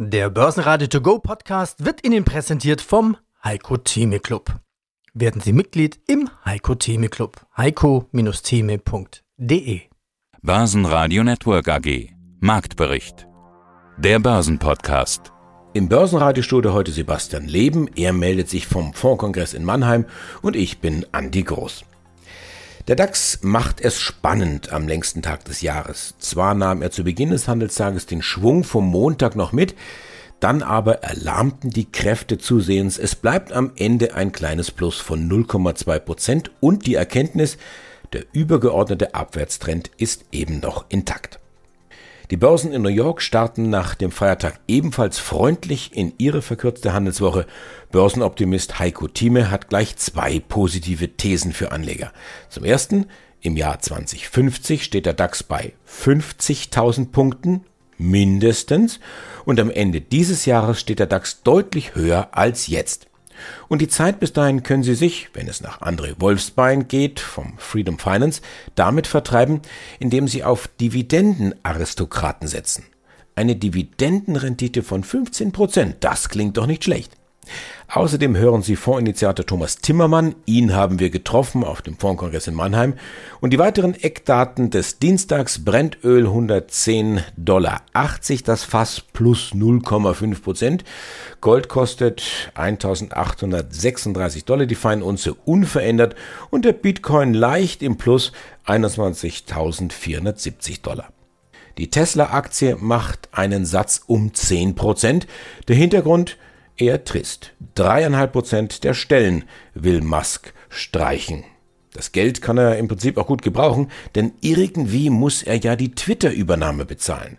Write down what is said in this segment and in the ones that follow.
Der Börsenradio To Go Podcast wird Ihnen präsentiert vom Heiko Theme Club. Werden Sie Mitglied im Heiko Theme Club. heiko-theme.de Börsenradio Network AG Marktbericht Der Börsenpodcast Im Börsenradiostudio heute Sebastian Leben. Er meldet sich vom Fondkongress in Mannheim und ich bin Andi Groß. Der DAX macht es spannend am längsten Tag des Jahres. Zwar nahm er zu Beginn des Handelstages den Schwung vom Montag noch mit, dann aber erlahmten die Kräfte zusehends. Es bleibt am Ende ein kleines Plus von 0,2 Prozent und die Erkenntnis, der übergeordnete Abwärtstrend ist eben noch intakt. Die Börsen in New York starten nach dem Feiertag ebenfalls freundlich in ihre verkürzte Handelswoche. Börsenoptimist Heiko Thieme hat gleich zwei positive Thesen für Anleger. Zum ersten, im Jahr 2050 steht der DAX bei 50.000 Punkten mindestens und am Ende dieses Jahres steht der DAX deutlich höher als jetzt. Und die Zeit bis dahin können Sie sich, wenn es nach André Wolfsbein geht, vom Freedom Finance, damit vertreiben, indem Sie auf Dividendenaristokraten setzen. Eine Dividendenrendite von 15 Prozent, das klingt doch nicht schlecht. Außerdem hören Sie Fondsinitiator Thomas Timmermann. Ihn haben wir getroffen auf dem Fondskongress in Mannheim. Und die weiteren Eckdaten des Dienstags Brennöl 110,80 Dollar das Fass plus 0,5 Prozent. Gold kostet 1836 Dollar die Feinunze unverändert und der Bitcoin leicht im Plus 21.470 Dollar. Die Tesla-Aktie macht einen Satz um 10 Prozent. Der Hintergrund eher trist. Dreieinhalb Prozent der Stellen will Musk streichen. Das Geld kann er im Prinzip auch gut gebrauchen, denn irgendwie muss er ja die Twitter-Übernahme bezahlen.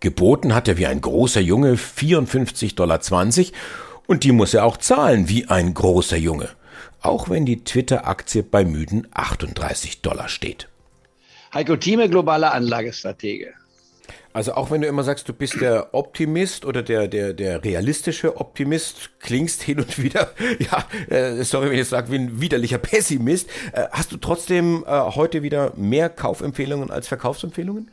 Geboten hat er wie ein großer Junge 54,20 Dollar und die muss er auch zahlen wie ein großer Junge. Auch wenn die Twitter-Aktie bei müden 38 Dollar steht. Heiko Thieme, globaler Anlagestratege. Also auch wenn du immer sagst, du bist der Optimist oder der, der, der realistische Optimist, klingst hin und wieder, ja, äh, sorry, wenn ich jetzt sage, wie ein widerlicher Pessimist, äh, hast du trotzdem äh, heute wieder mehr Kaufempfehlungen als Verkaufsempfehlungen?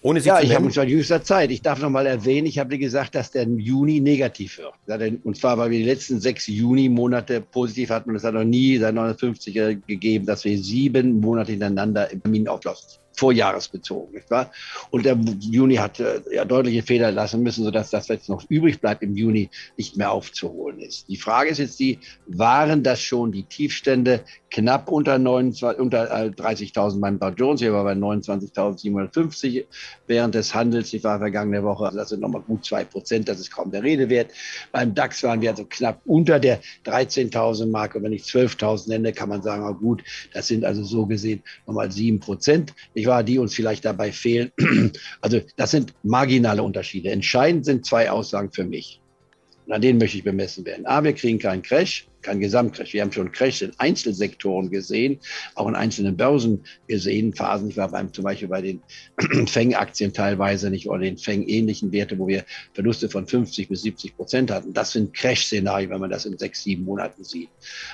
Ohne sie ja, ich habe uns seit jüngster Zeit. Ich darf noch mal erwähnen, ich habe dir gesagt, dass der Juni negativ wird. Und zwar, weil wir die letzten sechs Juni-Monate positiv hatten und es hat noch nie seit 1950 gegeben, dass wir sieben Monate hintereinander im Termin auflassen vorjahresbezogen, nicht wahr? Und der Juni hat äh, ja deutliche Fehler lassen müssen, sodass das, was jetzt noch übrig bleibt im Juni, nicht mehr aufzuholen ist. Die Frage ist jetzt die, waren das schon die Tiefstände knapp unter, 29, unter 30.000 äh, beim Dow Jones, hier war bei 29.750 während des Handels, ich war vergangene Woche, also das sind nochmal gut zwei Prozent, das ist kaum der Rede wert. Beim DAX waren wir also knapp unter der 13.000 Marke, wenn ich 12.000 nenne, kann man sagen, oh gut, das sind also so gesehen nochmal sieben Prozent. Ich war, die uns vielleicht dabei fehlen. Also das sind marginale Unterschiede. Entscheidend sind zwei Aussagen für mich. Und an denen möchte ich bemessen werden. A, wir kriegen keinen Crash, keinen Gesamtcrash. Wir haben schon Crash in Einzelsektoren gesehen, auch in einzelnen Börsen gesehen, Phasen. Ich war beim, zum Beispiel bei den Feng-Aktien teilweise nicht oder den Feng-ähnlichen Werte, wo wir Verluste von 50 bis 70 Prozent hatten. Das sind Crash-Szenarien, wenn man das in sechs, sieben Monaten sieht.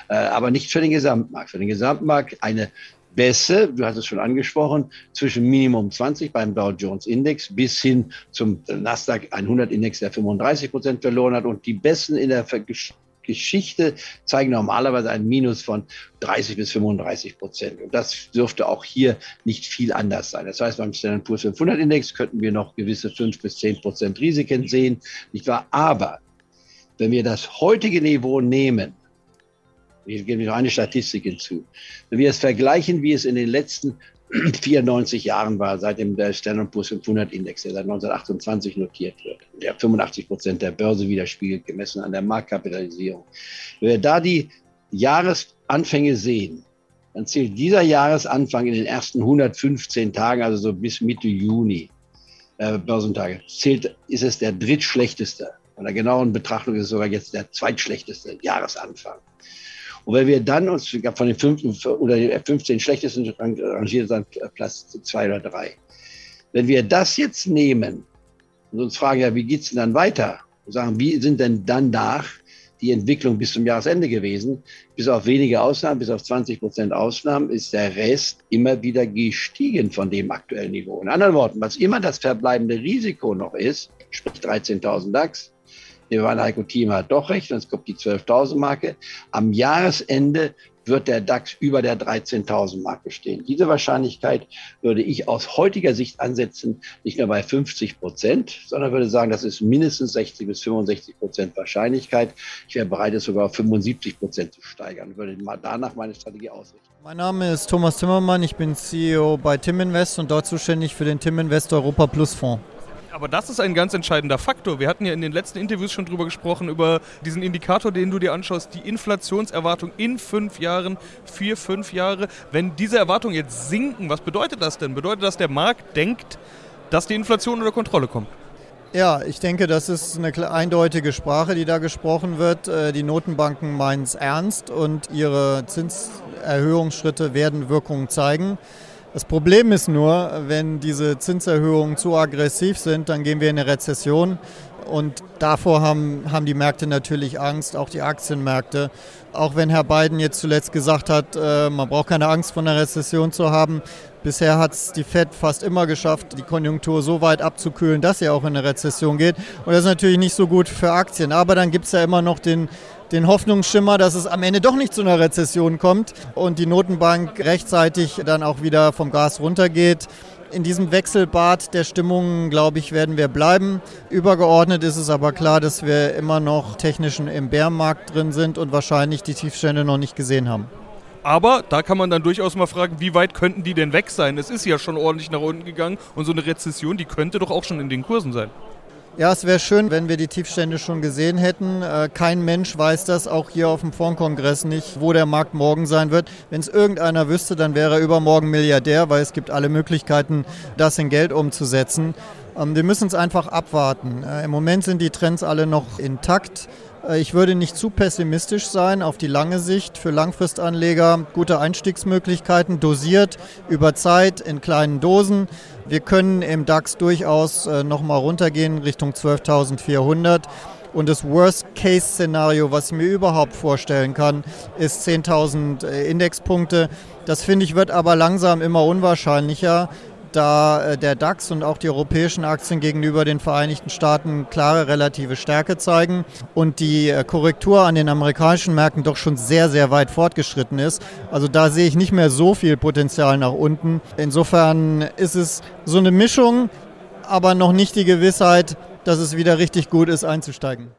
Äh, aber nicht für den Gesamtmarkt. Für den Gesamtmarkt eine Bässe, du hast es schon angesprochen, zwischen Minimum 20 beim Dow Jones Index bis hin zum Nasdaq 100 Index, der 35 Prozent verloren hat. Und die Besten in der Geschichte zeigen normalerweise ein Minus von 30 bis 35 Prozent. Und das dürfte auch hier nicht viel anders sein. Das heißt, beim Standard Poor's 500 Index könnten wir noch gewisse 5 bis 10 Prozent Risiken sehen, nicht wahr? Aber wenn wir das heutige Niveau nehmen, hier gebe ich noch eine Statistik hinzu. Wenn wir es vergleichen, wie es in den letzten 94 Jahren war, seit dem Standard Poor's 500 Index, der seit 1928 notiert wird, der 85 Prozent der Börse widerspiegelt, gemessen an der Marktkapitalisierung. Wenn wir da die Jahresanfänge sehen, dann zählt dieser Jahresanfang in den ersten 115 Tagen, also so bis Mitte Juni, äh, Börsentage, zählt, ist es der drittschlechteste. Bei der genauen Betrachtung ist es sogar jetzt der zweitschlechteste Jahresanfang. Und wenn wir dann uns von den fünf oder den 15 schlechtesten rangiert dann Platz zwei oder drei. Wenn wir das jetzt nehmen und uns fragen, ja, wie geht's denn dann weiter? Und sagen, wie sind denn dann nach die Entwicklung bis zum Jahresende gewesen? Bis auf wenige Ausnahmen, bis auf 20 Prozent Ausnahmen ist der Rest immer wieder gestiegen von dem aktuellen Niveau. In anderen Worten, was immer das verbleibende Risiko noch ist, sprich 13.000 DAX. Wir waren Heiko Team hat doch recht, und es kommt die 12.000 Marke. Am Jahresende wird der DAX über der 13.000 Marke stehen. Diese Wahrscheinlichkeit würde ich aus heutiger Sicht ansetzen, nicht nur bei 50 Prozent, sondern würde sagen, das ist mindestens 60 bis 65 Prozent Wahrscheinlichkeit. Ich wäre bereit, es sogar auf 75 Prozent zu steigern, würde mal danach meine Strategie ausrichten. Mein Name ist Thomas Timmermann, ich bin CEO bei Tim Invest und dort zuständig für den Tim Invest Europa Plus Fonds. Aber das ist ein ganz entscheidender Faktor. Wir hatten ja in den letzten Interviews schon drüber gesprochen, über diesen Indikator, den du dir anschaust, die Inflationserwartung in fünf Jahren, vier, fünf Jahre. Wenn diese Erwartungen jetzt sinken, was bedeutet das denn? Bedeutet das, der Markt denkt, dass die Inflation unter Kontrolle kommt? Ja, ich denke, das ist eine eindeutige Sprache, die da gesprochen wird. Äh, die Notenbanken meinen es ernst und ihre Zinserhöhungsschritte werden Wirkungen zeigen. Das Problem ist nur, wenn diese Zinserhöhungen zu aggressiv sind, dann gehen wir in eine Rezession. Und davor haben, haben die Märkte natürlich Angst, auch die Aktienmärkte. Auch wenn Herr Biden jetzt zuletzt gesagt hat, äh, man braucht keine Angst vor einer Rezession zu haben. Bisher hat es die Fed fast immer geschafft, die Konjunktur so weit abzukühlen, dass sie auch in eine Rezession geht. Und das ist natürlich nicht so gut für Aktien. Aber dann gibt es ja immer noch den den Hoffnungsschimmer, dass es am Ende doch nicht zu einer Rezession kommt und die Notenbank rechtzeitig dann auch wieder vom Gas runtergeht. In diesem Wechselbad der Stimmungen, glaube ich, werden wir bleiben. Übergeordnet ist es aber klar, dass wir immer noch technisch im Bärmarkt drin sind und wahrscheinlich die Tiefstände noch nicht gesehen haben. Aber da kann man dann durchaus mal fragen, wie weit könnten die denn weg sein? Es ist ja schon ordentlich nach unten gegangen und so eine Rezession, die könnte doch auch schon in den Kursen sein. Ja, es wäre schön, wenn wir die Tiefstände schon gesehen hätten. Äh, kein Mensch weiß das, auch hier auf dem Fondskongress nicht, wo der Markt morgen sein wird. Wenn es irgendeiner wüsste, dann wäre er übermorgen Milliardär, weil es gibt alle Möglichkeiten, das in Geld umzusetzen. Ähm, wir müssen es einfach abwarten. Äh, Im Moment sind die Trends alle noch intakt. Äh, ich würde nicht zu pessimistisch sein auf die lange Sicht. Für Langfristanleger gute Einstiegsmöglichkeiten, dosiert über Zeit in kleinen Dosen. Wir können im DAX durchaus äh, nochmal runtergehen Richtung 12.400. Und das Worst-Case-Szenario, was ich mir überhaupt vorstellen kann, ist 10.000 äh, Indexpunkte. Das finde ich wird aber langsam immer unwahrscheinlicher da äh, der DAX und auch die europäischen Aktien gegenüber den Vereinigten Staaten klare relative Stärke zeigen und die äh, Korrektur an den amerikanischen Märkten doch schon sehr, sehr weit fortgeschritten ist. Also da sehe ich nicht mehr so viel Potenzial nach unten. Insofern ist es so eine Mischung, aber noch nicht die Gewissheit, dass es wieder richtig gut ist, einzusteigen.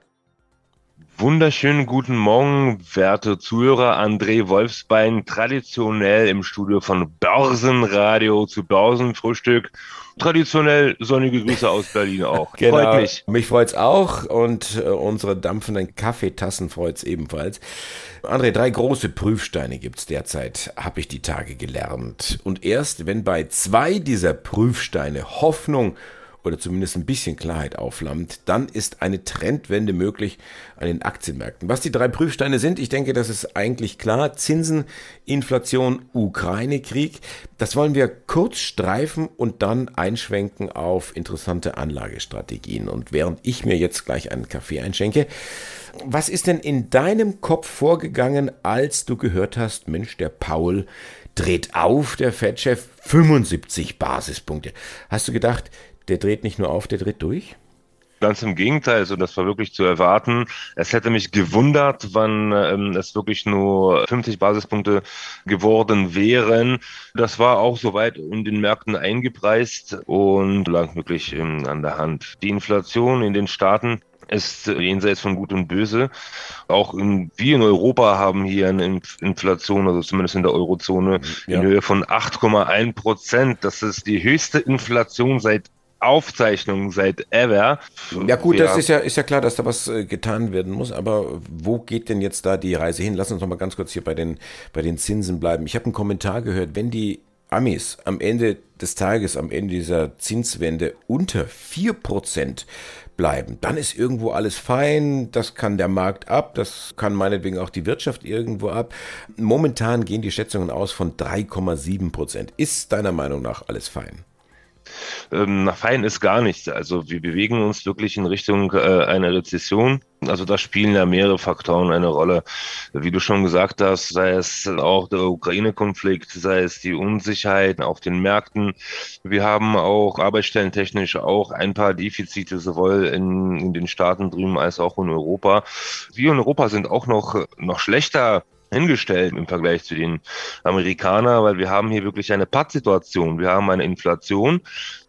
Wunderschönen guten Morgen, werte Zuhörer. André Wolfsbein, traditionell im Studio von Börsenradio zu Börsenfrühstück. Traditionell sonnige Grüße aus Berlin auch. Genau. Freut mich. Mich freut's auch und äh, unsere dampfenden Kaffeetassen freut's ebenfalls. André, drei große Prüfsteine gibt's derzeit, habe ich die Tage gelernt. Und erst wenn bei zwei dieser Prüfsteine Hoffnung oder zumindest ein bisschen Klarheit aufflammt, dann ist eine Trendwende möglich an den Aktienmärkten. Was die drei Prüfsteine sind, ich denke, das ist eigentlich klar. Zinsen, Inflation, Ukraine-Krieg. Das wollen wir kurz streifen und dann einschwenken auf interessante Anlagestrategien. Und während ich mir jetzt gleich einen Kaffee einschenke, was ist denn in deinem Kopf vorgegangen, als du gehört hast, Mensch, der Paul dreht auf, der Fettchef, 75 Basispunkte. Hast du gedacht, der dreht nicht nur auf, der dreht durch? Ganz im Gegenteil, also das war wirklich zu erwarten. Es hätte mich gewundert, wann ähm, es wirklich nur 50 Basispunkte geworden wären. Das war auch soweit in den Märkten eingepreist und lag wirklich ähm, an der Hand. Die Inflation in den Staaten ist jenseits von Gut und Böse. Auch in, wir in Europa haben hier eine Inflation, also zumindest in der Eurozone, ja. in Höhe von 8,1 Prozent. Das ist die höchste Inflation seit Aufzeichnung seit ever. Ja gut, ja. das ist ja, ist ja klar, dass da was äh, getan werden muss, aber wo geht denn jetzt da die Reise hin? Lass uns noch mal ganz kurz hier bei den, bei den Zinsen bleiben. Ich habe einen Kommentar gehört, wenn die Amis am Ende des Tages, am Ende dieser Zinswende unter 4% bleiben, dann ist irgendwo alles fein, das kann der Markt ab, das kann meinetwegen auch die Wirtschaft irgendwo ab. Momentan gehen die Schätzungen aus von 3,7%. Ist deiner Meinung nach alles fein? Ähm, fein ist gar nichts. Also wir bewegen uns wirklich in Richtung äh, einer Rezession. Also da spielen ja mehrere Faktoren eine Rolle. Wie du schon gesagt hast, sei es auch der Ukraine-Konflikt, sei es die Unsicherheit auf den Märkten. Wir haben auch arbeitsstellentechnisch auch ein paar Defizite, sowohl in, in den Staaten drüben als auch in Europa. Wir in Europa sind auch noch, noch schlechter hingestellt im Vergleich zu den Amerikanern, weil wir haben hier wirklich eine Pattsituation. Wir haben eine Inflation,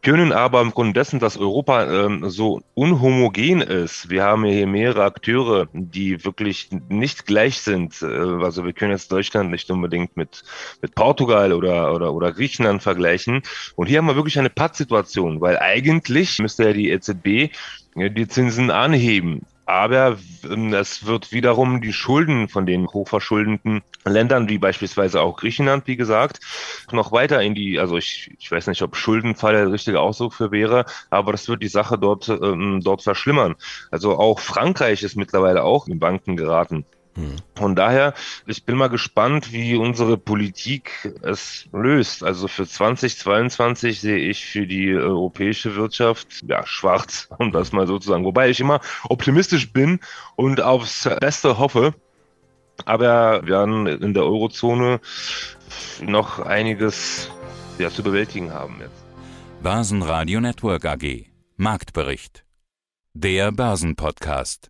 können aber im Grunde dessen, dass Europa ähm, so unhomogen ist, wir haben hier mehrere Akteure, die wirklich nicht gleich sind. Äh, also wir können jetzt Deutschland nicht unbedingt mit, mit Portugal oder, oder, oder Griechenland vergleichen. Und hier haben wir wirklich eine Pattsituation, weil eigentlich müsste ja die EZB die Zinsen anheben. Aber ähm, es wird wiederum die Schulden von den hochverschuldeten Ländern, wie beispielsweise auch Griechenland, wie gesagt, noch weiter in die, also ich, ich weiß nicht, ob Schuldenfall der richtige Ausdruck für wäre, aber das wird die Sache dort, ähm, dort verschlimmern. Also auch Frankreich ist mittlerweile auch in Banken geraten. Von daher, ich bin mal gespannt, wie unsere Politik es löst. Also für 2022 sehe ich für die europäische Wirtschaft ja schwarz, um das mal so zu sagen. Wobei ich immer optimistisch bin und aufs Beste hoffe. Aber wir werden in der Eurozone noch einiges ja, zu bewältigen haben jetzt. Börsenradio Network AG Marktbericht. Der Börsenpodcast.